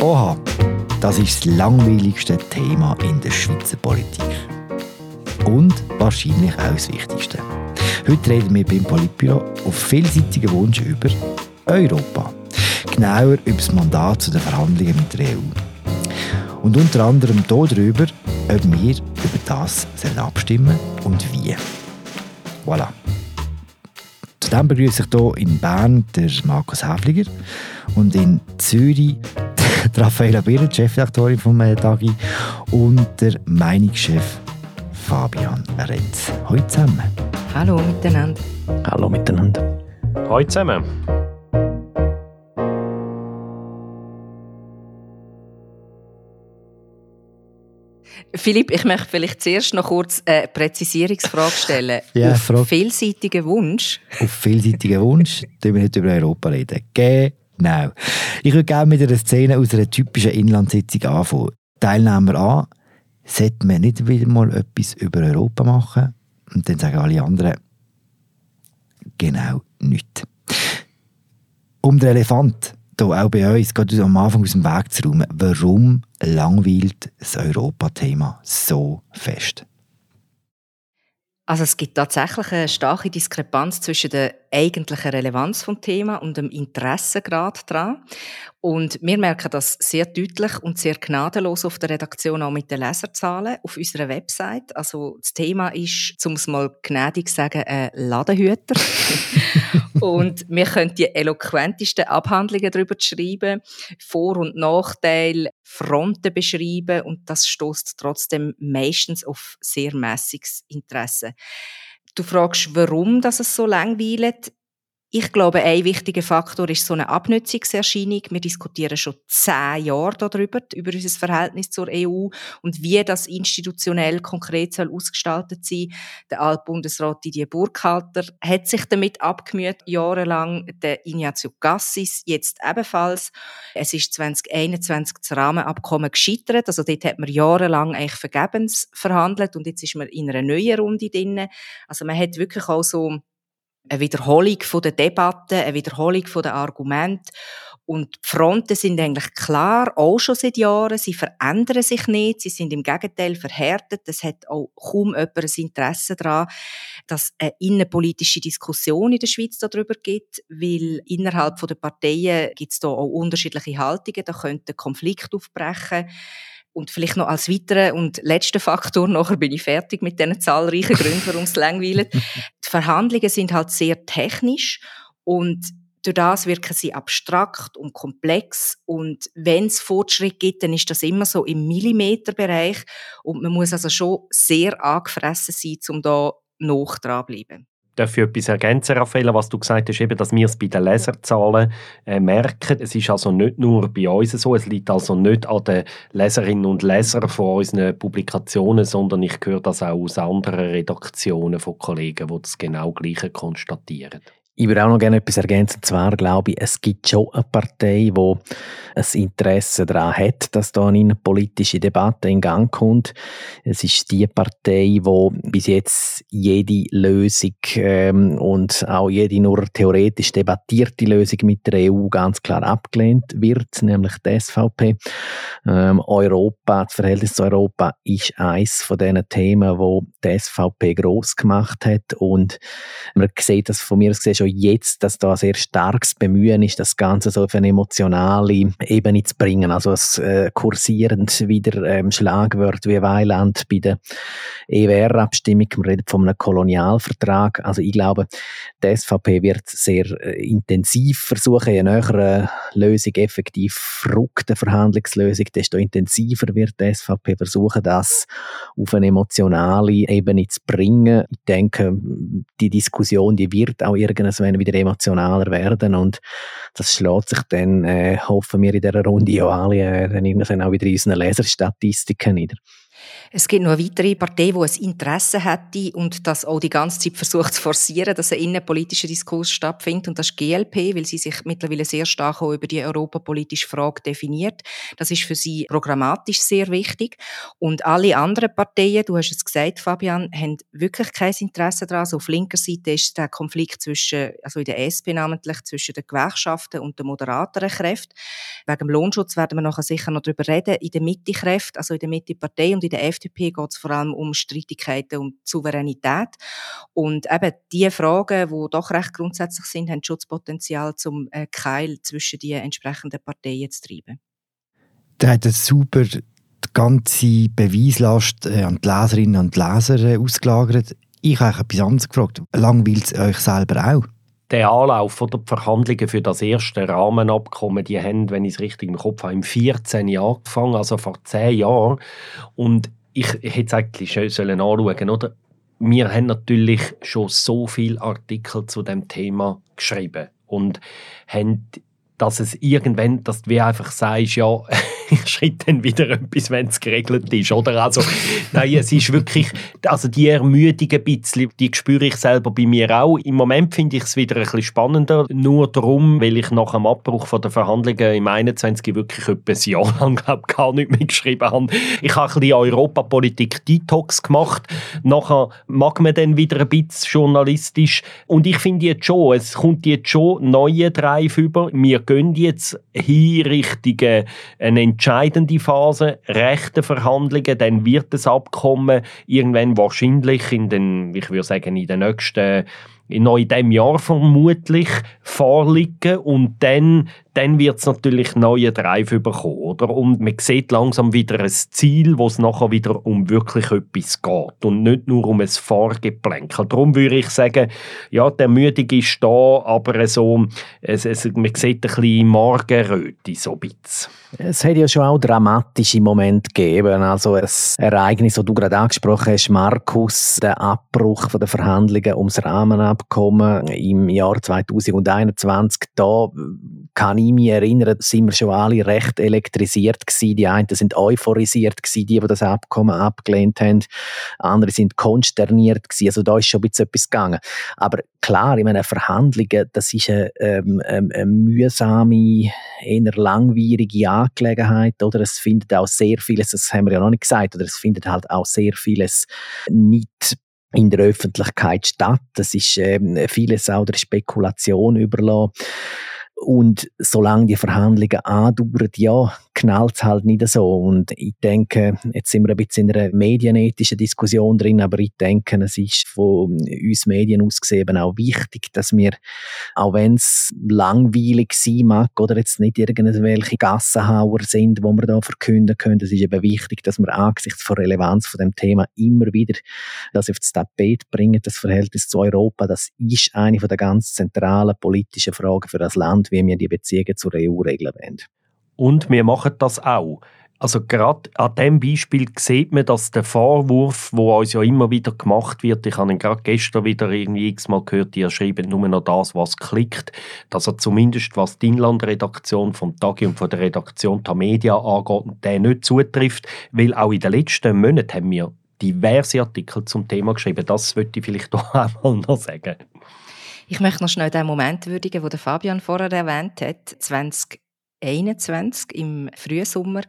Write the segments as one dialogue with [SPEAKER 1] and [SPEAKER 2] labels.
[SPEAKER 1] Oha, das ist das langweiligste Thema in der Schweizer Politik. Und wahrscheinlich auch das Wichtigste. Heute reden wir beim Politbüro auf vielseitigen Wunsch über Europa. Genauer über das Mandat zu den Verhandlungen mit der EU. Und unter anderem darüber, ob wir über das abstimmen und wie. Voilà. Zudem begrüße ich hier in Bern Markus Häfliger und in Zürich Raffaella Birner, Chefredaktorin vom Tagi und der Meinungschef Fabian Renz. Hallo zusammen.
[SPEAKER 2] Hallo miteinander.
[SPEAKER 3] Hallo miteinander.
[SPEAKER 4] Hallo zusammen.
[SPEAKER 2] Philipp, ich möchte vielleicht zuerst noch kurz eine Präzisierungsfrage stellen.
[SPEAKER 1] ja,
[SPEAKER 2] Auf vielseitigen Wunsch.
[SPEAKER 1] Auf vielseitigen Wunsch, tun wir nicht über Europa reden. Genau. Ich würde gerne mit einer Szene aus einer typischen Inlandssitzung anfangen. Teilnehmer an, sollten wir nicht wieder mal etwas über Europa machen? Und dann sagen alle anderen, genau nicht. Um den Elefant, hier auch bei uns, gerade am Anfang aus dem Weg zu räumen, warum langweilt das Europa-Thema so fest?
[SPEAKER 2] Also es gibt tatsächlich eine starke Diskrepanz zwischen der eigentlichen Relevanz vom Thema und dem Interessengrad daran. Und wir merken das sehr deutlich und sehr gnadenlos auf der Redaktion auch mit den Leserzahlen auf unserer Website. Also das Thema ist, um es mal gnädig zu sagen, ein Ladenhüter. und wir können die eloquentesten Abhandlungen darüber schreiben, Vor- und Nachteile, Fronten beschreiben und das stößt trotzdem meistens auf sehr mäßiges Interesse. Du fragst, warum das es so langweilt. Ich glaube, ein wichtiger Faktor ist so eine Abnutzungserscheinung. Wir diskutieren schon zehn Jahre darüber, über unser Verhältnis zur EU und wie das institutionell konkret soll ausgestaltet sein. Der Altbundesrat Didier Burkhalter hat sich damit abgemüht, jahrelang. Der Ignazio Gassis jetzt ebenfalls. Es ist 2021 das Rahmenabkommen gescheitert. Also dort hat man jahrelang eigentlich vergebens verhandelt und jetzt ist man in einer neuen Runde drin. Also man hat wirklich auch so eine Wiederholung der Debatte, eine Wiederholung der Argumente. Und die Fronten sind eigentlich klar, auch schon seit Jahren. Sie verändern sich nicht. Sie sind im Gegenteil verhärtet. Es hat auch kaum jemand ein Interesse daran, dass eine innenpolitische Diskussion in der Schweiz darüber gibt, weil innerhalb der Parteien gibt es da auch unterschiedliche Haltungen. Da könnte Konflikt aufbrechen. Und vielleicht noch als weiterer und letzter Faktor, nachher bin ich fertig mit diesen zahlreichen Gründen, warum es langweilt. Die Verhandlungen sind halt sehr technisch und durch das wirken sie abstrakt und komplex. Und wenn es Fortschritt gibt, dann ist das immer so im Millimeterbereich. Und man muss also schon sehr angefressen sein, um da noch dran zu bleiben
[SPEAKER 4] darf ich etwas ergänzen, Raffaella, was du gesagt hast, eben, dass wir es bei den Leserzahlen äh, merken. Es ist also nicht nur bei uns so, es liegt also nicht an den Leserinnen und Lesern von unseren Publikationen, sondern ich höre das auch aus anderen Redaktionen von Kollegen, die das genau Gleiche konstatieren.
[SPEAKER 3] Ich würde auch noch gerne etwas ergänzen. Zwar glaube ich, es gibt schon eine Partei, die ein Interesse daran hat, dass da eine politische Debatte in Gang kommt. Es ist die Partei, die bis jetzt jede Lösung ähm, und auch jede nur theoretisch debattierte Lösung mit der EU ganz klar abgelehnt wird, nämlich die SVP. Ähm, Europa, das Verhältnis zu Europa ist eines von diesen Themen, wo die SVP groß gemacht hat und man sieht das von mir gesehen schon jetzt, dass da ein sehr starkes Bemühen ist, das Ganze so auf eine emotionale Ebene zu bringen. Also es äh, kursierend wieder ähm, Schlagwort wie Weiland bei der EWR-Abstimmung. Man redet von einem Kolonialvertrag. Also ich glaube, die SVP wird sehr äh, intensiv versuchen, je näher eine Lösung effektiv rückt, eine Verhandlungslösung, desto intensiver wird die SVP versuchen, das auf eine emotionale Ebene zu bringen. Ich denke, die Diskussion, die wird auch irgendwann wieder emotionaler werden und das schlägt sich dann, äh, hoffen wir in dieser Runde ja alle, äh, dann irgendwann auch wieder in unseren Leserstatistiken nieder.
[SPEAKER 2] Es gibt noch eine weitere Partei, die ein Interesse hätte und das auch die ganze Zeit versucht zu forcieren, dass ein innenpolitischer Diskurs stattfindet. Und das ist GLP, weil sie sich mittlerweile sehr stark auch über die europapolitische Frage definiert. Das ist für sie programmatisch sehr wichtig. Und alle anderen Parteien, du hast es gesagt, Fabian, haben wirklich kein Interesse daran. Also auf linker Seite ist der Konflikt zwischen, also in der SP namentlich, zwischen den Gewerkschaften und den moderateren Kräften. Wegen dem Lohnschutz werden wir nachher sicher noch darüber reden. In der Mitte Kräfte, also in der Mitte Partei und in der FDP geht es vor allem um Streitigkeiten um Souveränität. Und eben die Fragen, die doch recht grundsätzlich sind, haben Schutzpotenzial, um einen Keil zwischen die entsprechenden Parteien zu treiben.
[SPEAKER 1] Der hat super die ganze Beweislast äh, an die Leserinnen und Leser äh, ausgelagert. Ich habe etwas anderes gefragt. Langweilt es euch selber auch?
[SPEAKER 4] Der Anlauf oder die Verhandlungen für das erste Rahmenabkommen, die haben, wenn ich es richtig im Kopf habe, im 14 Jahr angefangen, also vor 10 Jahren. Und ich, hätte es eigentlich schön sollen anschauen, oder? Wir haben natürlich schon so viele Artikel zu dem Thema geschrieben und haben dass es irgendwann, dass du einfach sagst, ja, ich schreibe dann wieder etwas, wenn es geregelt ist, oder? Also, nein, es ist wirklich, also die Ermüdung ein bisschen, die spüre ich selber bei mir auch. Im Moment finde ich es wieder ein bisschen spannender, nur darum, weil ich nach dem Abbruch von der Verhandlungen im 21 wirklich etwa ein Jahr lang glaub, gar nicht mehr geschrieben habe. Ich habe ein bisschen Europapolitik-Detox gemacht. Nachher mag man dann wieder ein bisschen journalistisch. Und ich finde jetzt schon, es kommt jetzt schon neue Drive über. Wir gehen jetzt hin Richtung eine entscheidende Phase, rechte Verhandlungen, dann wird das Abkommen irgendwann wahrscheinlich in den, ich würde sagen, in den nächsten noch in diesem Jahr vermutlich vorliegen. Und dann, dann wird es natürlich neue Drive bekommen. Oder? Und man sieht langsam wieder ein Ziel, wo es nachher wieder um wirklich etwas geht und nicht nur um ein Vorgeplänkel. Darum würde ich sagen, ja, der Ermüdung ist da, aber so, es, es, man sieht ein bisschen Morgenröte, so ein bisschen.
[SPEAKER 3] Es hat ja schon auch dramatische Momente gegeben. Also ein Ereignis, das du gerade angesprochen hast, Markus, der Abbruch der Verhandlungen ums Rahmenabkommen im Jahr 2021. Da kann ich mich erinnern, sind wir schon alle recht elektrisiert gewesen. Die einen sind euphorisiert gewesen, die, die das Abkommen abgelehnt haben. Andere sind konsterniert gewesen. Also da ist schon ein bisschen etwas gegangen. Aber klar, ich meine, Verhandlungen, das ist eine, ähm, ähm, eine mühsame, eher langwierige Angelegenheit, oder? Es findet auch sehr vieles, das haben wir ja noch nicht gesagt, oder es findet halt auch sehr vieles nicht in der Öffentlichkeit statt. Das ist ähm, vieles auch der Spekulation überlassen. Und solange die Verhandlungen andauern, ja, knallt es halt nicht so. Und ich denke, jetzt sind wir ein bisschen in einer medienethischen Diskussion drin, aber ich denke, es ist von uns Medien aus gesehen auch wichtig, dass wir, auch wenn es langweilig sein mag oder jetzt nicht irgendwelche Gassenhauer sind, wo wir da verkünden können, es ist eben wichtig, dass wir angesichts der Relevanz von dem Thema immer wieder das auf das Tapet bringen, das Verhältnis zu Europa, das ist eine der ganz zentralen politischen Fragen für das Land, wie wir die Beziehungen zur EU regeln wollen.
[SPEAKER 4] Und wir machen das auch. Also gerade an diesem Beispiel sieht man, dass der Vorwurf, wo uns ja immer wieder gemacht wird, ich habe ihn gerade gestern wieder irgendwie x-mal gehört, die schreiben nur noch das, was klickt, dass er zumindest was die Inlandredaktion vom Tagi und von der Redaktion der Media angeht, der nicht zutrifft, weil auch in den letzten Monaten haben wir diverse Artikel zum Thema geschrieben. Das würde ich vielleicht auch einmal noch sagen.
[SPEAKER 2] Ich möchte noch schnell den Moment würdigen, den Fabian vorher erwähnt hat. 2021 im Frühsommer,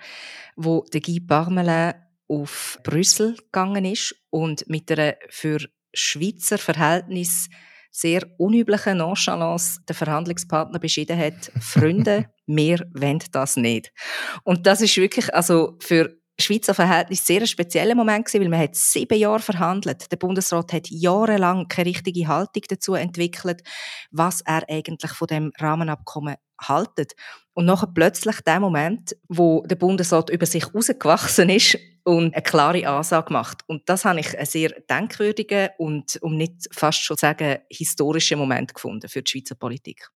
[SPEAKER 2] wo der Guy Parmelin auf Brüssel gegangen ist und mit einer für Schweizer Verhältnis sehr unüblichen Nonchalance der Verhandlungspartner beschieden hat, Freunde, wir wollen das nicht. Und das ist wirklich, also für Schweizer Verhältnis sehr ein spezieller Moment gewesen, weil man hat sieben Jahre verhandelt. Der Bundesrat hat jahrelang keine richtige Haltung dazu entwickelt, was er eigentlich von dem Rahmenabkommen haltet. Und nachher plötzlich der Moment, wo der Bundesrat über sich herausgewachsen ist und eine klare Ansage macht. Und das habe ich einen sehr denkwürdigen und, um nicht fast schon zu sagen, historischen Moment gefunden für die Schweizer Politik.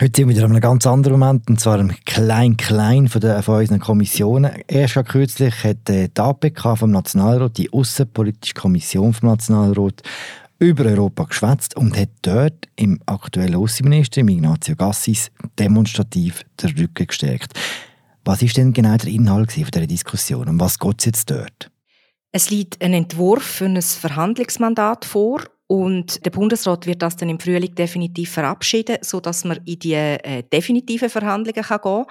[SPEAKER 1] Heute sind wir wieder an einem ganz anderen Moment, und zwar im Klein-Klein von, von unseren Kommissionen. Erst kürzlich hat die APK vom Nationalrat, die Außenpolitische Kommission vom Nationalrat, über Europa geschwätzt und hat dort im aktuellen Außenminister, Ignazio Gassis, demonstrativ den Rücken gestärkt. Was ist denn genau der Inhalt dieser Diskussion und was geht es jetzt dort?
[SPEAKER 2] Es liegt ein Entwurf für ein Verhandlungsmandat vor und der Bundesrat wird das dann im Frühling definitiv verabschieden, so dass man in die äh, definitiven Verhandlungen kann gehen.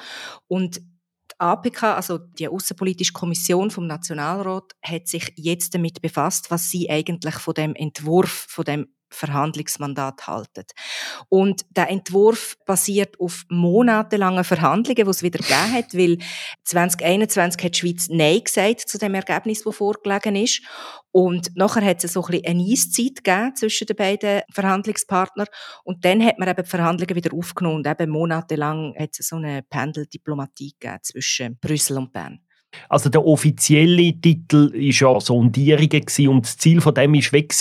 [SPEAKER 2] Und die APK, also die Außenpolitische Kommission vom Nationalrat, hat sich jetzt damit befasst, was sie eigentlich von dem Entwurf, von dem Verhandlungsmandat halten. Und der Entwurf basiert auf monatelangen Verhandlungen, die es wieder gegeben hat, weil 2021 hat die Schweiz Nein gesagt zu dem Ergebnis, das vorgelegen ist. Und nachher hat es so ein eine Eiszeit gegeben zwischen den beiden Verhandlungspartnern. Und dann hat man eben die Verhandlungen wieder aufgenommen. Und eben monatelang hat es so eine Pendeldiplomatie gegeben zwischen Brüssel und Bern.
[SPEAKER 4] Also der offizielle Titel war ja Sondierungen und das Ziel von dem war weg,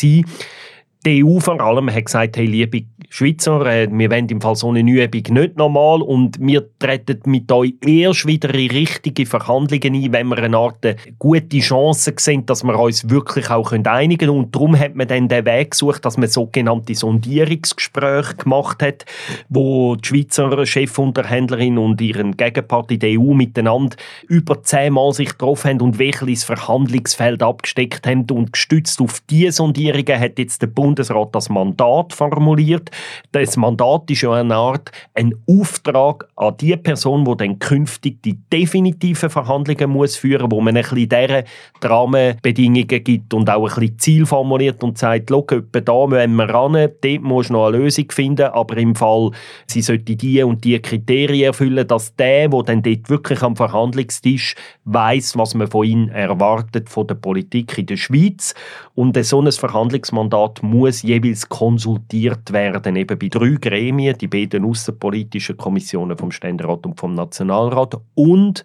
[SPEAKER 4] die EU vor allem hat gesagt, hey, liebe Schweizer, äh, wir wollen im Fall so eine Übung nicht normal und wir treten mit euch erst wieder in richtige Verhandlungen ein, wenn wir eine Art äh, gute Chance sehen, dass wir uns wirklich auch einigen können. Und darum hat man dann den Weg gesucht, dass man sogenannte Sondierungsgespräche gemacht hat, wo die Schweizer Chefunterhändlerin und ihren Gegenpart in der EU miteinander über zehnmal sich getroffen haben und wirklich das Verhandlungsfeld abgesteckt haben. Und gestützt auf diese Sondierungen hat jetzt der Bund Bundesrat das Mandat formuliert. Das Mandat ist ja eine Art ein Auftrag an die Person, die dann künftig die definitiven Verhandlungen muss führen, wo man ein bisschen deren Rahmenbedingungen gibt und auch ein bisschen Ziel formuliert und sagt, schau, da müssen wir ran, dort muss noch eine Lösung finden, aber im Fall, sie sollte die und die Kriterien erfüllen, dass der, der dann dort wirklich am Verhandlungstisch weiß, was man von ihm erwartet, von der Politik in der Schweiz. Und so ein Verhandlungsmandat muss muss jeweils konsultiert werden, eben bei drei Gremien, die beiden außenpolitischen Kommissionen vom Ständerat und vom Nationalrat und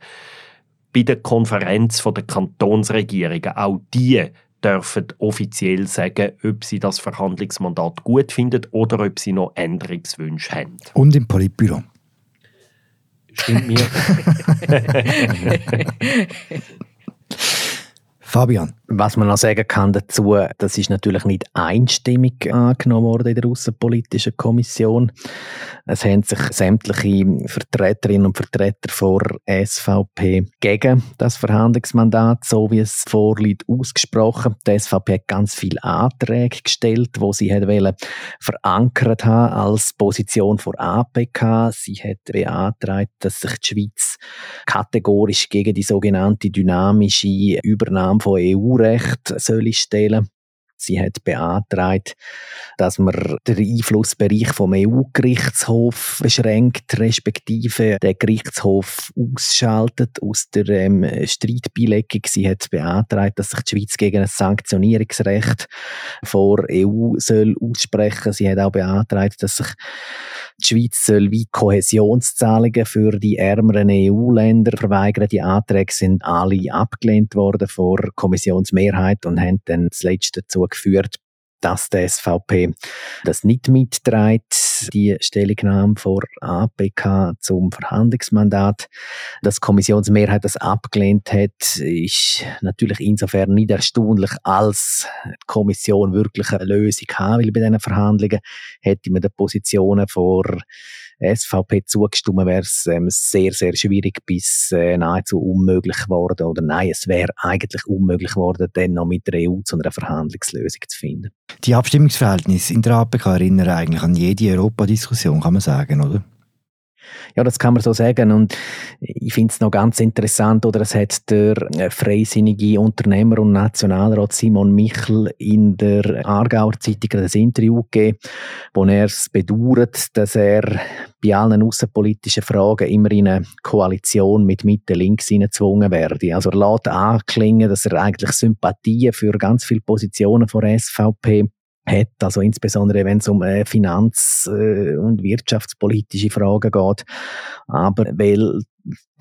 [SPEAKER 4] bei der Konferenz der Kantonsregierungen. Auch die dürfen offiziell sagen, ob sie das Verhandlungsmandat gut finden oder ob sie noch Änderungswünsche haben.
[SPEAKER 1] Und im Politbüro.
[SPEAKER 4] Stimmt mir.
[SPEAKER 1] Fabian.
[SPEAKER 3] Was man noch sagen kann dazu, das ist natürlich nicht einstimmig angenommen worden in der Außenpolitischen Kommission. Es haben sich sämtliche Vertreterinnen und Vertreter vor SVP gegen das Verhandlungsmandat, so wie es vorliegt, ausgesprochen. Die SVP hat ganz viele Anträge gestellt, wo sie wollen verankert haben als Position vor APK. Sie hat beantragt, dass sich die Schweiz kategorisch gegen die sogenannte dynamische Übernahme von EU EU-Recht soll stellen Sie hat beantragt, dass man den Einflussbereich vom EU-Gerichtshof beschränkt, respektive den Gerichtshof ausschaltet aus der ähm, Streitbeilegung. Sie hat beantragt, dass sich die Schweiz gegen ein Sanktionierungsrecht vor EU soll aussprechen. Sie hat auch beantragt, dass sich die Schweiz soll wie Kohäsionszahlungen für die ärmeren EU-Länder verweigern. Die Anträge sind alle abgelehnt worden vor Kommissionsmehrheit und haben dann zuletzt dazu geführt, dass die SVP das nicht mitträgt, die Stellungnahme vor APK zum Verhandlungsmandat. Dass die Kommissionsmehrheit das abgelehnt hat, ist natürlich insofern nicht erstaunlich, als die Kommission wirklich eine Lösung haben will bei diesen Verhandlungen, hätte man die Positionen vor SVP zugestimmt, wäre es ähm, sehr, sehr schwierig bis äh, nahezu unmöglich geworden. Oder nein, es wäre eigentlich unmöglich geworden, dann noch mit der EU zu einer Verhandlungslösung zu finden.
[SPEAKER 1] Die Abstimmungsverhältnisse in der APK erinnern eigentlich an jede Europadiskussion, kann man sagen, oder?
[SPEAKER 3] Ja, das kann man so sagen. Und ich finde es noch ganz interessant, oder es hat der äh, freisinnige Unternehmer und Nationalrat Simon Michel in der Aargauer Zeitung ein Interview gegeben, wo er es bedauert, dass er bei allen außenpolitischen Fragen immer in eine Koalition mit Mitte links gezwungen werde. Also er lässt anklingen, dass er eigentlich Sympathien für ganz viele Positionen von SVP hat, also insbesondere wenn es um äh, finanz- äh, und wirtschaftspolitische Fragen geht. Aber weil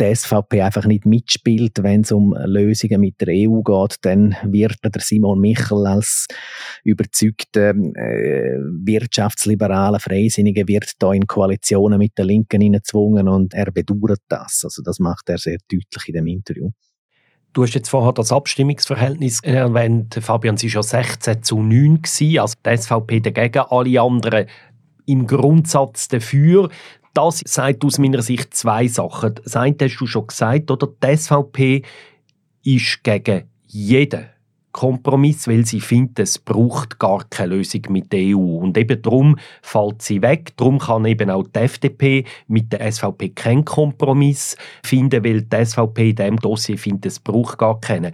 [SPEAKER 3] die SVP einfach nicht mitspielt, wenn es um Lösungen mit der EU geht, dann wird der Simon Michel als überzeugter äh, wirtschaftsliberale Freisinniger wird da in Koalitionen mit der Linken hineingezwungen und er bedauert das. Also das macht er sehr deutlich in dem Interview.
[SPEAKER 4] Du hast jetzt vorher das Abstimmungsverhältnis erwähnt. Fabian, es war ja 16 zu 9. Gewesen, also die SVP dagegen, alle anderen im Grundsatz dafür. Das sagt aus meiner Sicht zwei Sachen. Das eine hast du schon gesagt, oder? Die SVP ist gegen jeden Kompromiss, weil sie findet, es braucht gar keine Lösung mit der EU. Und eben darum fällt sie weg. Darum kann eben auch die FDP mit der SVP keinen Kompromiss finden, weil die SVP in diesem Dossier findet, es braucht gar keinen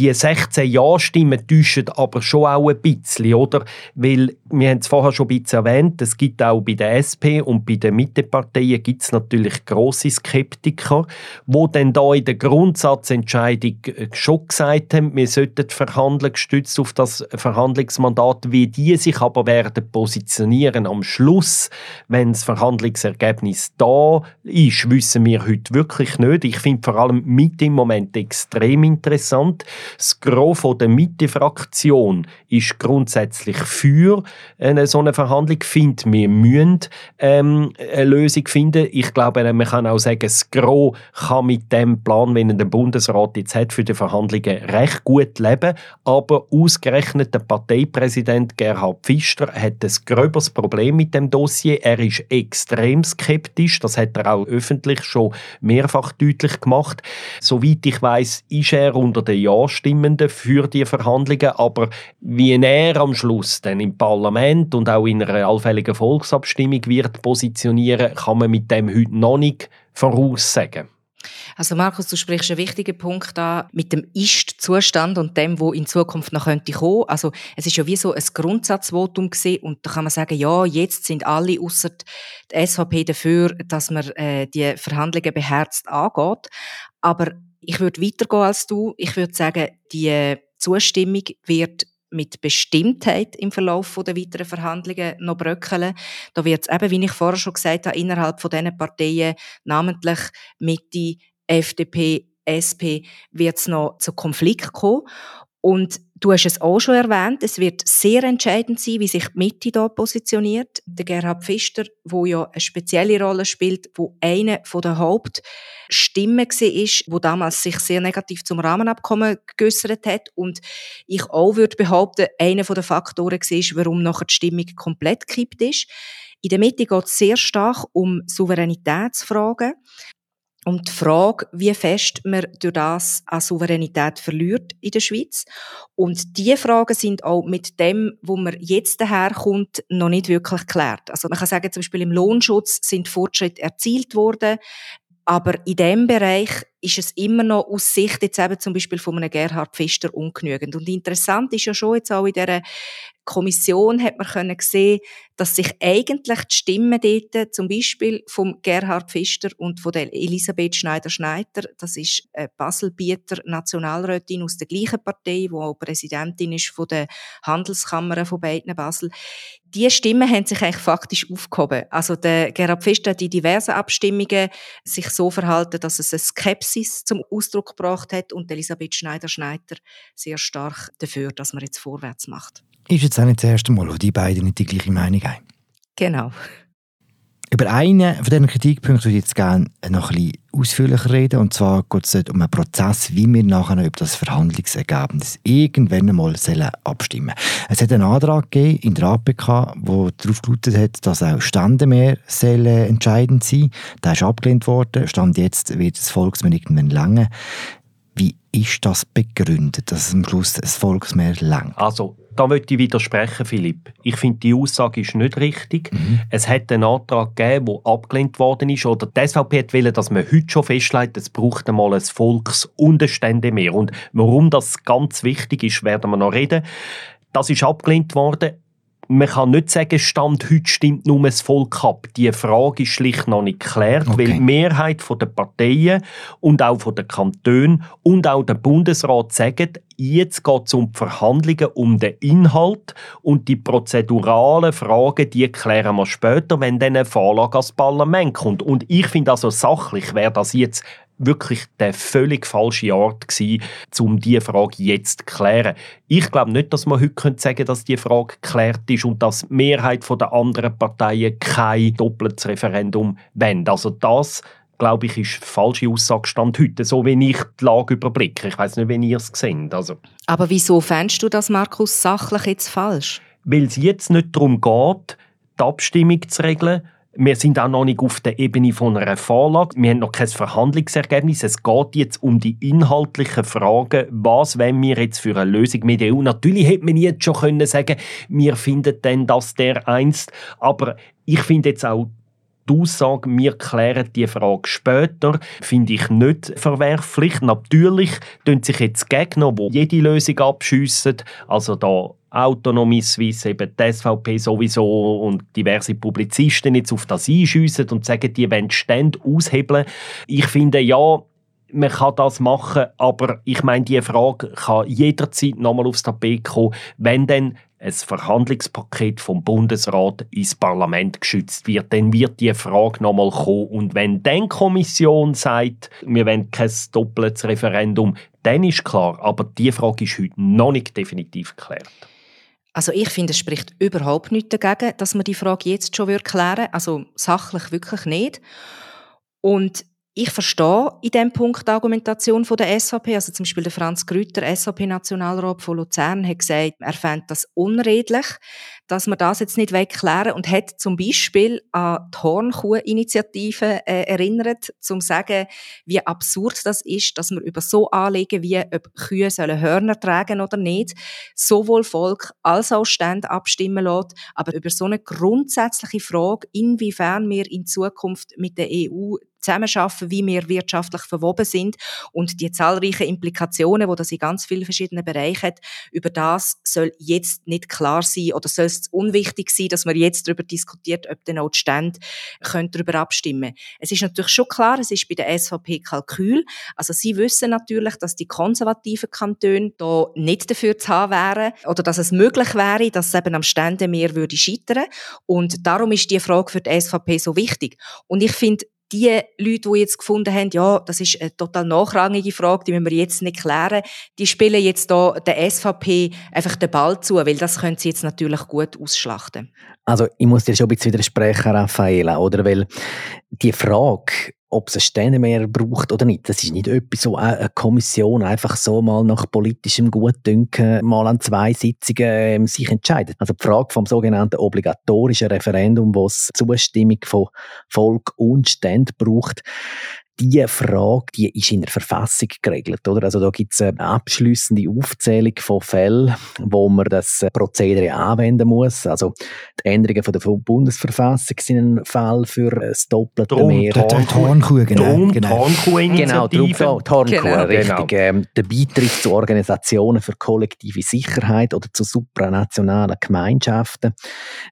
[SPEAKER 4] die 16 Ja-Stimmen täuschen aber schon auch ein bisschen, oder? Weil, wir haben es vorher schon ein bisschen erwähnt, es gibt auch bei der SP und bei den Mitteparteien gibt es natürlich grosse Skeptiker, wo dann da in der Grundsatzentscheidung äh, schon gesagt haben, wir sollten verhandeln, gestützt auf das Verhandlungsmandat, wie die sich aber werden positionieren am Schluss, wenn das Verhandlungsergebnis da ist, wissen wir heute wirklich nicht. Ich finde vor allem mit im Moment extrem interessant. Das Gros der Mitte-Fraktion ist grundsätzlich für eine so eine Verhandlung. Findet, wir müssen ähm, eine Lösung finden. Ich glaube, man kann auch sagen, das Gros kann mit dem Plan, den der Bundesrat jetzt hat für die Verhandlungen, recht gut leben. Aber ausgerechnet der Parteipräsident Gerhard Pfister hat ein gröberes Problem mit dem Dossier. Er ist extrem skeptisch. Das hat er auch öffentlich schon mehrfach deutlich gemacht. Soweit ich weiß, ist er unter den Ja Ja-Stimmenden für die Verhandlungen, aber wie er am Schluss dann im Parlament und auch in einer allfälligen Volksabstimmung wird positionieren, kann man mit dem heute noch nicht voraussagen.
[SPEAKER 2] Also Markus, du sprichst einen wichtigen Punkt an mit dem Ist-Zustand und dem, wo in Zukunft noch könnte kommen. Also es ist ja wie so ein Grundsatzvotum gesehen und da kann man sagen, ja, jetzt sind alle außer die SVP dafür, dass man äh, die Verhandlungen beherzt angeht. Aber ich würde weitergehen als du. Ich würde sagen, die Zustimmung wird mit Bestimmtheit im Verlauf der weiteren Verhandlungen noch bröckeln. Da wird es eben, wie ich vorher schon gesagt habe, innerhalb von diesen Parteien, namentlich Mitte, FDP, SP, wird es noch zu Konflikt kommen. Und du hast es auch schon erwähnt, es wird sehr entscheidend sein, wie sich die Mitte da positioniert. Der Gerhard Pfister, wo ja eine spezielle Rolle spielt, wo eine der Hauptstimmen war, wo damals sich sehr negativ zum Rahmenabkommen geäussert hat und ich auch würde behaupten, einer den Faktoren war, warum nachher die Stimmung komplett gekippt ist. In der Mitte geht es sehr stark um Souveränitätsfragen um die Frage, wie fest man durch das an Souveränität verliert in der Schweiz. Und diese Fragen sind auch mit dem, wo man jetzt daherkommt, noch nicht wirklich geklärt. Also man kann sagen, zum Beispiel im Lohnschutz sind Fortschritte erzielt worden, aber in dem Bereich ist es immer noch aus Sicht jetzt eben zum Beispiel von einem Gerhard Pfister ungenügend. Und interessant ist ja schon jetzt auch in dieser Kommission hat man können sehen, dass sich eigentlich die Stimmen dort, zum Beispiel vom Gerhard Pfister und von der Elisabeth Schneider-Schneider, das ist eine Baselbieter Nationalrätin aus der gleichen Partei, die auch Präsidentin ist von der Handelskammer von beiden Basel, die Stimmen haben sich eigentlich faktisch aufgehoben. Also der Gerhard Pfister hat in diversen Abstimmungen sich so verhalten, dass es eine Skepsis zum Ausdruck gebracht hat und Elisabeth Schneider-Schneider sehr stark dafür, dass man jetzt vorwärts macht.
[SPEAKER 1] Ist jetzt auch nicht das erste Mal, wo die beiden nicht die gleiche Meinung haben.
[SPEAKER 2] Genau.
[SPEAKER 1] Über einen von diesen Kritikpunkten würde ich jetzt gerne noch ein bisschen ausführlicher reden. Und zwar geht es um einen Prozess, wie wir nachher über das Verhandlungsergebnis irgendwann einmal abstimmen sollen. Es hat einen Antrag gegeben in der APK, der darauf gelautet hat, dass auch Stände mehr entscheidend sein Der ist abgelehnt worden. Stand jetzt wird das Volksmehr irgendwann länger. Wie ist das begründet, dass es am Schluss das Volksmehr lang?
[SPEAKER 4] Also da möchte ich widersprechen, Philipp. Ich finde, die Aussage ist nicht richtig. Mhm. Es hat einen Antrag gegeben, der abgelehnt worden ist. Oder die SVP wollen, dass man heute schon festlegt, es braucht einmal ein Volks- und ein Ständemehr. Und warum das ganz wichtig ist, werden wir noch reden. Das ist abgelehnt worden man kann nicht sagen, Stand heute stimmt nur das Volk ab. Die Frage ist schlicht noch nicht geklärt, okay. weil die Mehrheit der Parteien und auch der Kantone und auch der Bundesrat sagen, jetzt geht es um die Verhandlungen, um den Inhalt und die prozeduralen Fragen, die klären wir später, wenn dann eine Vorlage ans Parlament kommt. Und ich finde also sachlich wäre das jetzt wirklich der völlig falsche Art gewesen, um diese Frage jetzt zu klären. Ich glaube nicht, dass man heute sagen könnte, dass die Frage geklärt ist und dass die Mehrheit der anderen Parteien kein doppeltes Referendum wollen. Also das glaube ich, ist falsche Aussagestand heute, so wie ich die Lage überblicke. Ich weiß nicht, wie ihr es seht. Also.
[SPEAKER 2] Aber wieso fändest du das, Markus, sachlich jetzt falsch?
[SPEAKER 4] Weil es jetzt nicht darum geht, die Abstimmung zu regeln, wir sind auch noch nicht auf der Ebene von einer Vorlage. Wir haben noch kein Verhandlungsergebnis. Es geht jetzt um die inhaltlichen Fragen, was wollen wir jetzt für eine Lösung mit der EU. Natürlich hätte man jetzt schon können sagen, wir finden dann das der einst. Aber ich finde jetzt auch die Aussage, wir klären die Frage später, finde ich nicht verwerflich. Natürlich tun sich jetzt Gegner, die jede Lösung abschiessen, also da Autonomie Suisse, eben die SVP sowieso und diverse Publizisten jetzt auf das einschiessen und sagen, die wollen Stände aushebeln. Ich finde, ja, man kann das machen, aber ich meine, diese Frage kann jederzeit nochmal aufs Tapet kommen, wenn dann ein Verhandlungspaket vom Bundesrat ins Parlament geschützt wird, dann wird die Frage nochmal kommen. Und wenn dann die Kommission sagt, wir wollen kein doppeltes Referendum, dann ist klar. Aber die Frage ist heute noch nicht definitiv geklärt.
[SPEAKER 2] Also ich finde, es spricht überhaupt nichts dagegen, dass man die Frage jetzt schon klären würde. Also sachlich wirklich nicht. Und ich verstehe in diesem Punkt die Argumentation von der SVP. Also zum Beispiel der Franz Grüter, SVP-Nationalrat von Luzern, hat gesagt, er fände das unredlich, dass man das jetzt nicht wegklären und hat zum Beispiel an die Hornkuh-Initiative äh, erinnert, zum sagen, wie absurd das ist, dass man über so Anliegen wie ob Kühe sollen Hörner tragen oder nicht, sowohl Volk als auch Stände abstimmen lässt, aber über so eine grundsätzliche Frage, inwiefern wir in Zukunft mit der EU zusammenarbeiten, wie wir wirtschaftlich verwoben sind und die zahlreichen Implikationen, wo das in ganz vielen verschiedenen Bereichen hat, über das soll jetzt nicht klar sein oder soll es unwichtig sein, dass man jetzt darüber diskutiert, ob der Notstand darüber abstimmen. Es ist natürlich schon klar, es ist bei der SVP Kalkül. Also sie wissen natürlich, dass die konservativen Kantone da nicht dafür zu haben wären oder dass es möglich wäre, dass es eben am Ständemeer würde scheitern. Und darum ist die Frage für die SVP so wichtig. Und ich finde, die Leute, die jetzt gefunden haben, ja, das ist eine total nachrangige Frage, die müssen wir jetzt nicht klären, die spielen jetzt da der SVP einfach den Ball zu, weil das können sie jetzt natürlich gut ausschlachten.
[SPEAKER 3] Also ich muss dir schon ein bisschen widersprechen, Raffaela, oder? Weil die Frage, ob es ein Ständemeer braucht oder nicht. Das ist nicht etwas, so eine Kommission einfach so mal nach politischem Gutdünken mal an zwei Sitzungen ähm, sich entscheidet. Also die Frage vom sogenannten obligatorischen Referendum, wo es Zustimmung von Volk und Ständ braucht, die Frage, die ist in der Verfassung geregelt, oder? Also da gibt es eine abschließende Aufzählung von Fällen, wo man das Prozedere anwenden muss. Also die Änderungen von der Bundesverfassung sind ein Fall für das doppelte
[SPEAKER 1] drum,
[SPEAKER 3] Mehr.
[SPEAKER 1] Die Hornkuh, genau.
[SPEAKER 4] Drum,
[SPEAKER 1] genau.
[SPEAKER 3] Genau, die Hornkuh,
[SPEAKER 2] Genau.
[SPEAKER 3] richtig.
[SPEAKER 4] Genau.
[SPEAKER 3] Der Beitritt zu Organisationen für kollektive Sicherheit oder zu supranationalen Gemeinschaften.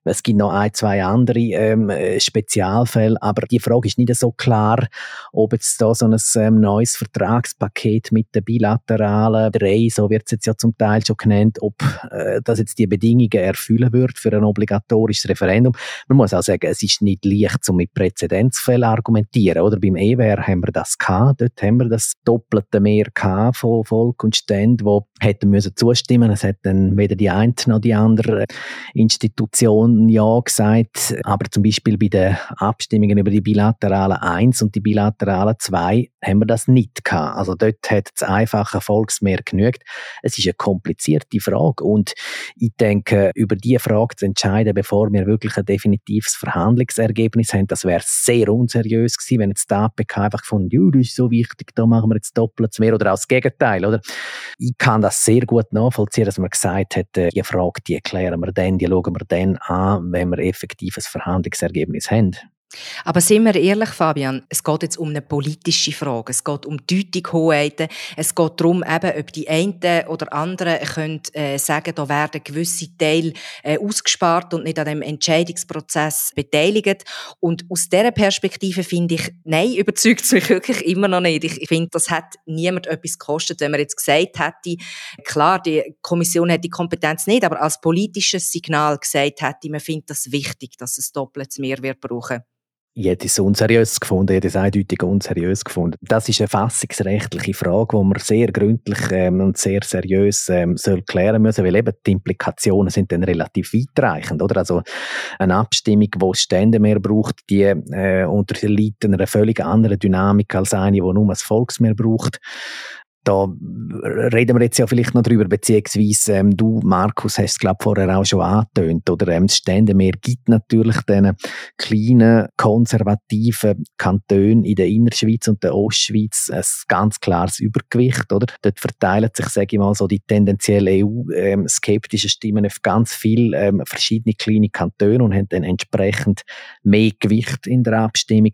[SPEAKER 3] Es gibt noch ein, zwei andere ähm, äh, Spezialfälle, aber die Frage ist nicht so klar, ob jetzt da so ein ähm, neues Vertragspaket mit den bilateralen drei, so wird es jetzt ja zum Teil schon genannt, ob äh, das jetzt die Bedingungen erfüllen wird für ein obligatorisches Referendum. Man muss auch sagen, es ist nicht leicht, um mit Präzedenzfällen argumentieren, oder? Beim EWR haben wir das gehabt, dort haben wir das doppelte Mehr gehabt von Volk und Ständen, wo hätten müssen zustimmen. Es dann weder die eine noch die andere Institution ja gesagt, aber zum Beispiel bei den Abstimmungen über die bilateralen 1 und die bilateralen 2 haben wir das nicht gehabt. Also dort hat das einfache Volksmehr genügt. Es ist eine komplizierte Frage und ich denke, über diese Frage zu entscheiden, bevor wir wirklich ein definitives Verhandlungsergebnis haben, das wäre sehr unseriös gewesen, wenn jetzt die APK einfach gefunden, ja, das ist so wichtig, da machen wir jetzt doppelt mehr oder auch das Gegenteil, oder? Ich kann das sehr gut nachvollziehen, dass man gesagt hat, äh, die Frage, die klären wir dann, die schauen wir dann an, wenn wir effektiv ein Verhandlungsergebnis haben.
[SPEAKER 2] Aber sind wir ehrlich, Fabian, es geht jetzt um eine politische Frage. Es geht um Deutungshoheiten. Es geht darum, eben, ob die einen oder anderen können, äh, sagen, da werden gewisse Teile äh, ausgespart und nicht an dem Entscheidungsprozess beteiligt. Und aus dieser Perspektive finde ich, nein, überzeugt es mich wirklich immer noch nicht. Ich, finde, das hat niemand etwas gekostet, wenn man jetzt gesagt hätte, klar, die Kommission hat die Kompetenz nicht, aber als politisches Signal gesagt hätte, man findet das wichtig, dass es doppeltes mehr wird brauchen.
[SPEAKER 3] Hätte es unseriös gefunden, hätte es eindeutig unseriös gefunden. Das ist eine fassungsrechtliche Frage, die man sehr gründlich ähm, und sehr seriös ähm, soll klären müssen, weil eben die Implikationen sind dann relativ weitreichend, oder? Also eine Abstimmung, die Stände mehr braucht, die äh, unterliegt einer völlig anderen Dynamik als eine, die nur das Volksmeer braucht. Da reden wir jetzt ja vielleicht noch drüber, beziehungsweise ähm, du, Markus, hast es, glaube vorher auch schon angetönt, oder ähm, das Ständemeer gibt natürlich diesen kleinen, konservativen Kantonen in der Innerschweiz und der Ostschweiz ein ganz klares Übergewicht, oder? Dort verteilen sich, sage ich mal, so die tendenziell EU-skeptischen ähm, Stimmen auf ganz viele ähm, verschiedene kleine Kantone und haben dann entsprechend mehr Gewicht in der Abstimmung.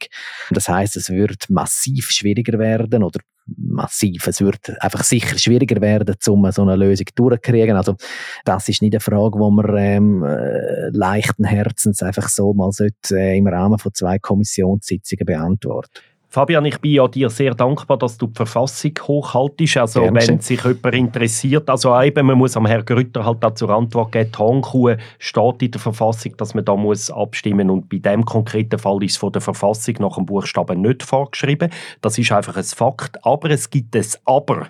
[SPEAKER 3] Das heißt, es wird massiv schwieriger werden oder massiv. Es wird einfach sicher schwieriger werden, um so eine Lösung durchzukriegen. Also das ist nicht eine Frage, wo man ähm, äh, leichten Herzens einfach so mal sollte, äh, im Rahmen von zwei Kommissionssitzungen beantworten.
[SPEAKER 4] Fabian, ich bin ja dir sehr dankbar, dass du die Verfassung hochhaltest. Also Gerne. wenn sich jemand interessiert, also eben, man muss am Herrn Grütter halt da zur Antwort geben, die Hongkuh steht in der Verfassung, dass man da muss abstimmen und bei dem konkreten Fall ist es von der Verfassung nach dem Buchstaben nicht vorgeschrieben. Das ist einfach ein Fakt. Aber es gibt es Aber.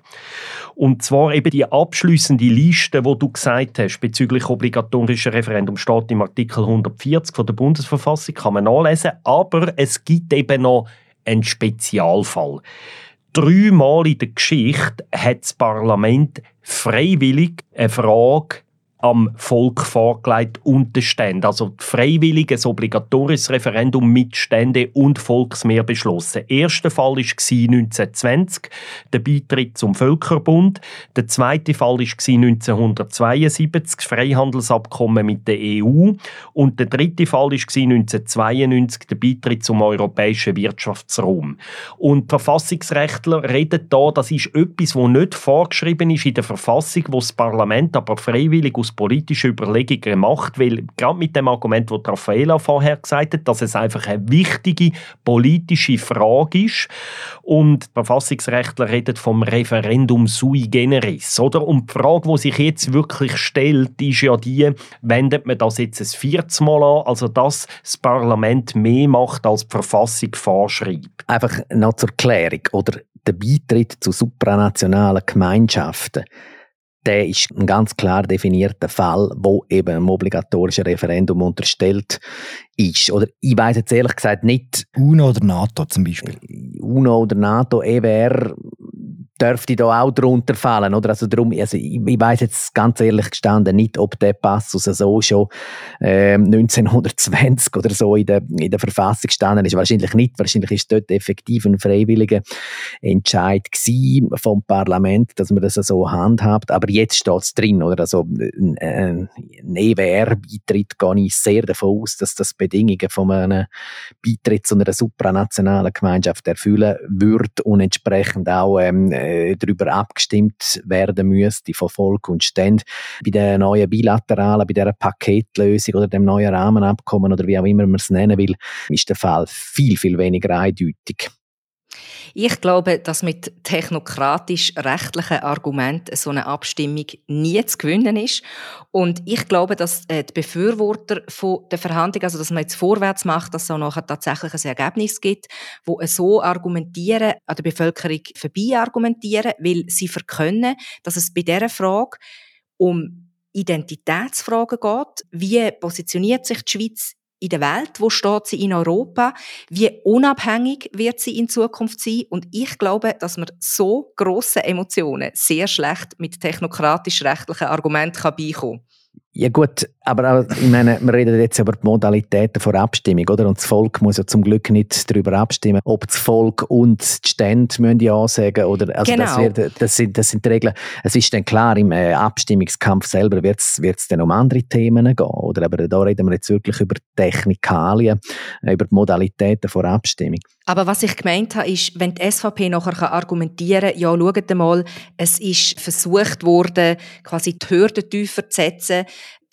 [SPEAKER 4] Und zwar eben die abschließende Liste, wo du gesagt hast, bezüglich obligatorischer Referendum steht im Artikel 140 von der Bundesverfassung, kann man nachlesen. Aber es gibt eben noch ein Spezialfall. Dreimal in der Geschichte hat das Parlament freiwillig eine Frage am Volk vorgelegt und den Ständen. Also freiwillig ein obligatorisches Referendum mit Stände und Volksmehr beschlossen. Der erste Fall war 1920, der Beitritt zum Völkerbund. Der zweite Fall war 1972, das Freihandelsabkommen mit der EU. Und der dritte Fall war 1992, der Beitritt zum Europäischen Wirtschaftsraum. Und Verfassungsrechtler reden da, das ist etwas, das nicht vorgeschrieben ist in der Verfassung, wo das Parlament aber freiwillig aus politische Überlegungen gemacht, weil gerade mit dem Argument, das Raffaella vorher gesagt hat, dass es einfach eine wichtige politische Frage ist und die Verfassungsrechtler reden vom Referendum sui generis, oder? Und die Frage, die sich jetzt wirklich stellt, ist ja die, wendet man das jetzt ein viertes Mal an, also dass das Parlament mehr macht, als die Verfassung vorschreibt?
[SPEAKER 3] Einfach noch zur Klärung, oder der Beitritt zu supranationalen Gemeinschaften der ist ein ganz klar definierter Fall, wo eben einem obligatorischen Referendum unterstellt ist. Oder ich weiß jetzt ehrlich gesagt nicht.
[SPEAKER 1] UNO oder NATO zum Beispiel.
[SPEAKER 3] UNO oder NATO, EWR dürfte da auch drunter fallen, oder? Also darum, also ich, ich weiß jetzt ganz ehrlich gestanden nicht, ob der Passus so schon äh, 1920 oder so in der, in der Verfassung gestanden ist. Wahrscheinlich nicht. Wahrscheinlich ist dort effektiv ein freiwilliger Entscheid vom Parlament, dass man das so handhabt. Aber jetzt steht es drin, oder? Also ein, ein EWR-Beitritt gehe ich sehr davon aus, dass das Bedingungen von einem Beitritt zu einer supranationalen Gemeinschaft erfüllen wird und entsprechend auch ähm, äh, darüber abgestimmt werden müsste von Volk und Ständ. Bei der neuen bilateralen, bei dieser Paketlösung oder dem neuen Rahmenabkommen oder wie auch immer man es nennen will, ist der Fall viel, viel weniger eindeutig.
[SPEAKER 2] Ich glaube, dass mit technokratisch-rechtlichen Argumenten so eine Abstimmung nie zu gewinnen ist. Und ich glaube, dass äh, die Befürworter der Verhandlung, also dass man jetzt vorwärts macht, dass es auch nachher tatsächlich ein Ergebnis gibt, wo so argumentieren, an der Bevölkerung vorbei argumentieren, weil sie verkönnen, dass es bei dieser Frage um Identitätsfragen geht. Wie positioniert sich die Schweiz in der Welt, wo steht sie in Europa, wie unabhängig wird sie in Zukunft sein und ich glaube, dass man so große Emotionen sehr schlecht mit technokratisch-rechtlichen Argumenten kann beikommen kann.
[SPEAKER 3] Ja gut, aber ich meine, wir reden jetzt über die Modalitäten der Abstimmung, oder? Und das Volk muss ja zum Glück nicht darüber abstimmen, ob das Volk und die Stände müssen ja sagen oder also genau. das, wird, das, sind, das sind die Regeln. Es ist dann klar, im äh, Abstimmungskampf selber wird es dann um andere Themen gehen, oder? Aber da reden wir jetzt wirklich über Technikalien, äh, über die Modalitäten der Abstimmung.
[SPEAKER 2] Aber was ich gemeint habe, ist, wenn die SVP nachher argumentieren kann, ja, schaut mal, es ist versucht worden, quasi die Hürden tiefer zu setzen,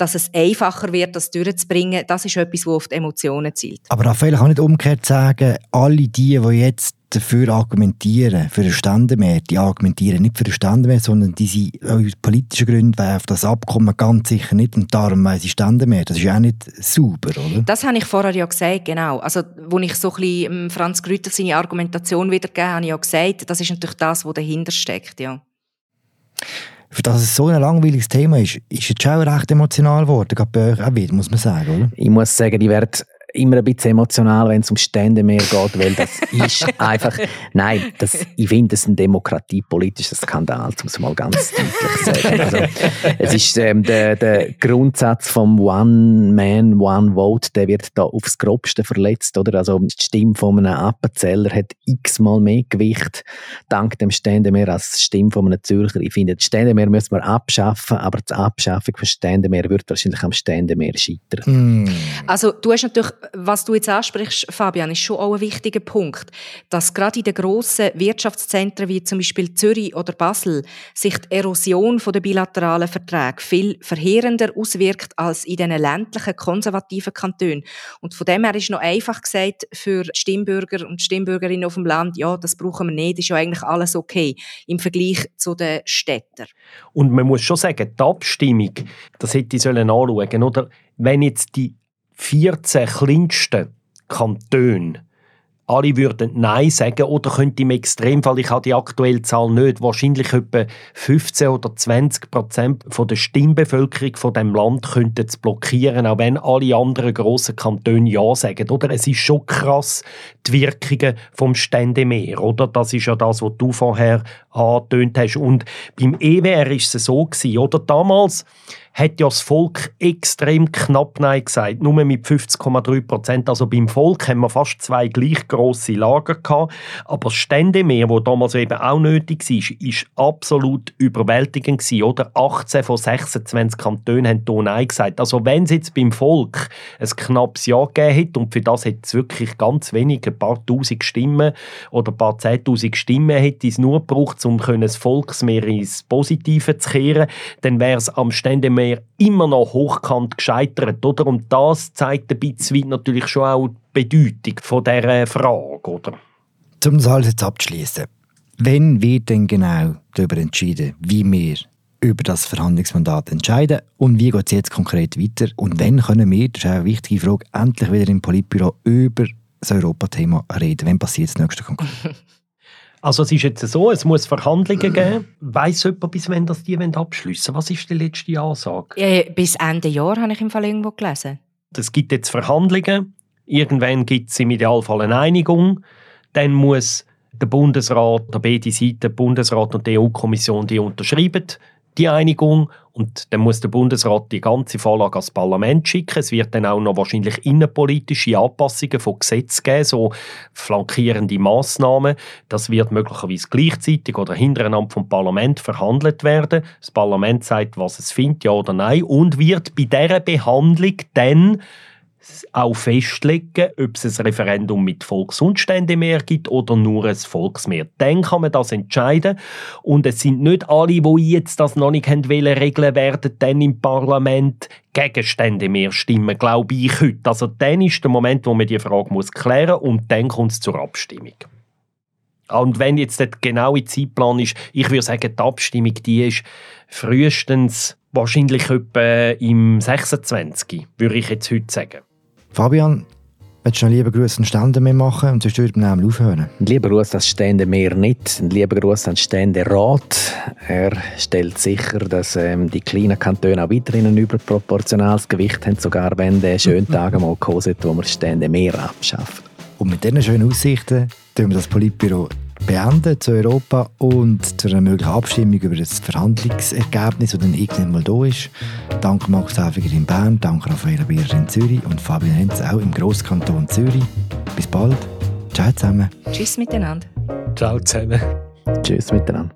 [SPEAKER 2] dass es einfacher wird, das durchzubringen, das ist etwas, das auf die Emotionen zielt.
[SPEAKER 1] Aber Raphael kann nicht umgekehrt sagen, alle die, die jetzt dafür argumentieren, für den Ständemehr, die argumentieren nicht für den Ständemehr, sondern die sind aus politischen Gründen auf das Abkommen ganz sicher nicht und darum weil sie Ständemehr. Das ist ja auch nicht sauber, oder?
[SPEAKER 2] Das habe ich vorher ja gesagt, genau. Also, als ich so ein bisschen ähm, Franz Grütter seine Argumentation wiedergegeben habe, habe ich ja gesagt, das ist natürlich das, was dahinter steckt, ja
[SPEAKER 1] für das es so ein langweiliges Thema ist, ist es schon recht emotional geworden, gerade bei euch auch wieder, muss man sagen, oder?
[SPEAKER 3] Ich muss sagen, ich werde immer ein bisschen emotional, wenn es um Stände mehr geht, weil das ist einfach, nein, das, ich finde das ein demokratiepolitischer Skandal, um es mal ganz deutlich zu sagen. Also, es ist ähm, der, der Grundsatz vom One Man, One Vote, der wird da aufs Grobste verletzt, oder? Also die Stimme von einem Appenzeller hat x-mal mehr Gewicht dank dem Ständemeer als die Stimme von einem Zürcher. Ich finde, das Ständemeer müssen wir abschaffen, aber die Abschaffung von Ständemeer wird wahrscheinlich am Ständemeer scheitern.
[SPEAKER 2] Mm. Also du hast natürlich, was du jetzt ansprichst, Fabian, ist schon auch ein wichtiger Punkt, dass gerade in den grossen Wirtschaftszentren wie zum Beispiel Zürich oder Basel sich die Erosion der bilateralen Verträge viel verheerender auswirkt als in den ländlichen konservativen Kantonen. Und von dem her ist noch einfach gesagt für Stimmbürger und Stimmbürgerinnen auf dem Land, ja, das brauchen wir nicht, ist ja eigentlich alles okay im Vergleich zu den Städten.
[SPEAKER 4] Und man muss schon sagen, die Abstimmung, das hätte ich anschauen sollen, oder? Wenn jetzt die 14 kleinsten Kantone alle würden Nein sagen oder könnte im Extremfall, ich habe die aktuelle Zahl nicht, wahrscheinlich etwa 15 oder 20 Prozent der Stimmbevölkerung von dem Land könnten es blockieren, auch wenn alle anderen grossen Kantone Ja sagen. Oder es ist schon krass die Wirkungen vom Ständemeer, oder? Das ist ja das, was du vorher angetönt hast. Und beim EWR ist es so gewesen, oder? Damals hat ja das Volk extrem knapp Nein gesagt, nur mit 50,3 Prozent. Also beim Volk haben wir fast zwei gleich grosse Lager gehabt. Aber das Ständemeer, wo damals eben auch nötig war, ist absolut überwältigend gewesen, oder? 18 von 26 Kantonen haben hier Nein gesagt. Also wenn es jetzt beim Volk ein knappes Ja gegeben hätte, und für das hätte es wirklich ganz wenig, ein paar Tausend Stimmen oder ein paar Zehntausend Stimmen hätte es nur gebraucht, um das Volksmeer ins Positive zu kehren, dann wäre es am Ständemeer mehr immer noch hochkant gescheitert, oder? Und das zeigt ein bisschen natürlich schon auch die Bedeutung von dieser Frage, oder?
[SPEAKER 1] Um das alles jetzt abzuschließen. Wenn wird denn genau darüber entschieden, wie wir über das Verhandlungsmandat entscheiden und wie geht es jetzt konkret weiter und wann können wir, das ist eine wichtige Frage, endlich wieder im Politbüro über das Europathema reden? Wann passiert das nächste konkret?
[SPEAKER 4] Also es ist jetzt so, es muss Verhandlungen geben. Weiss jemand, bis wann das die abschliessen Was ist die letzte Ansage?
[SPEAKER 2] Ja, bis Ende Jahr habe ich im Fall irgendwo gelesen.
[SPEAKER 4] Es gibt jetzt Verhandlungen. Irgendwann gibt es im Idealfall eine Einigung. Dann muss der Bundesrat, der beide Seiten, der Bundesrat und die EU-Kommission, die unterschreiben die Einigung und dann muss der Bundesrat die ganze Vorlage ans Parlament schicken. Es wird dann auch noch wahrscheinlich innenpolitische Anpassungen von Gesetzen geben, so flankierende Massnahmen. Das wird möglicherweise gleichzeitig oder hintereinander vom Parlament verhandelt werden. Das Parlament sagt, was es findet, ja oder nein, und wird bei dieser Behandlung dann auch festlegen, ob es ein Referendum mit Volks- und Ständemehr gibt oder nur ein Volksmehr. Dann kann man das entscheiden. Und es sind nicht alle, die jetzt das noch nicht haben wollen, regeln werden, dann im Parlament gegen Ständemehr stimmen, glaube ich heute. Also dann ist der Moment, wo man die Frage muss klären muss und dann kommt es zur Abstimmung. Und wenn jetzt der genaue Zeitplan ist, ich würde sagen, die Abstimmung die ist frühestens wahrscheinlich etwa im 26. würde ich jetzt heute sagen.
[SPEAKER 1] Fabian, Willst du noch lieber Gruß an Stände mehr machen und sonst würde man aufhören?
[SPEAKER 3] Ein lieber Gruß an Stände mehr nicht. Ein lieber Gruß an Ständerat. Er stellt sicher, dass ähm, die kleinen Kantone auch weiterhin ein überproportionales Gewicht haben, sogar wenn der schöne Tag mal kommt, wo wir Stände mehr abschaffen.
[SPEAKER 1] Und mit diesen schönen Aussichten tun wir das Politbüro beenden zu Europa und zu einer möglichen Abstimmung über das Verhandlungsergebnis, das dann irgendwann mal da ist. Danke Markus Häfiger in Bern, danke Raffaella Bierer in Zürich und Fabian Henz auch im Grosskanton Zürich. Bis bald. Ciao zusammen.
[SPEAKER 2] Tschüss miteinander.
[SPEAKER 4] Ciao zusammen.
[SPEAKER 3] Tschüss miteinander.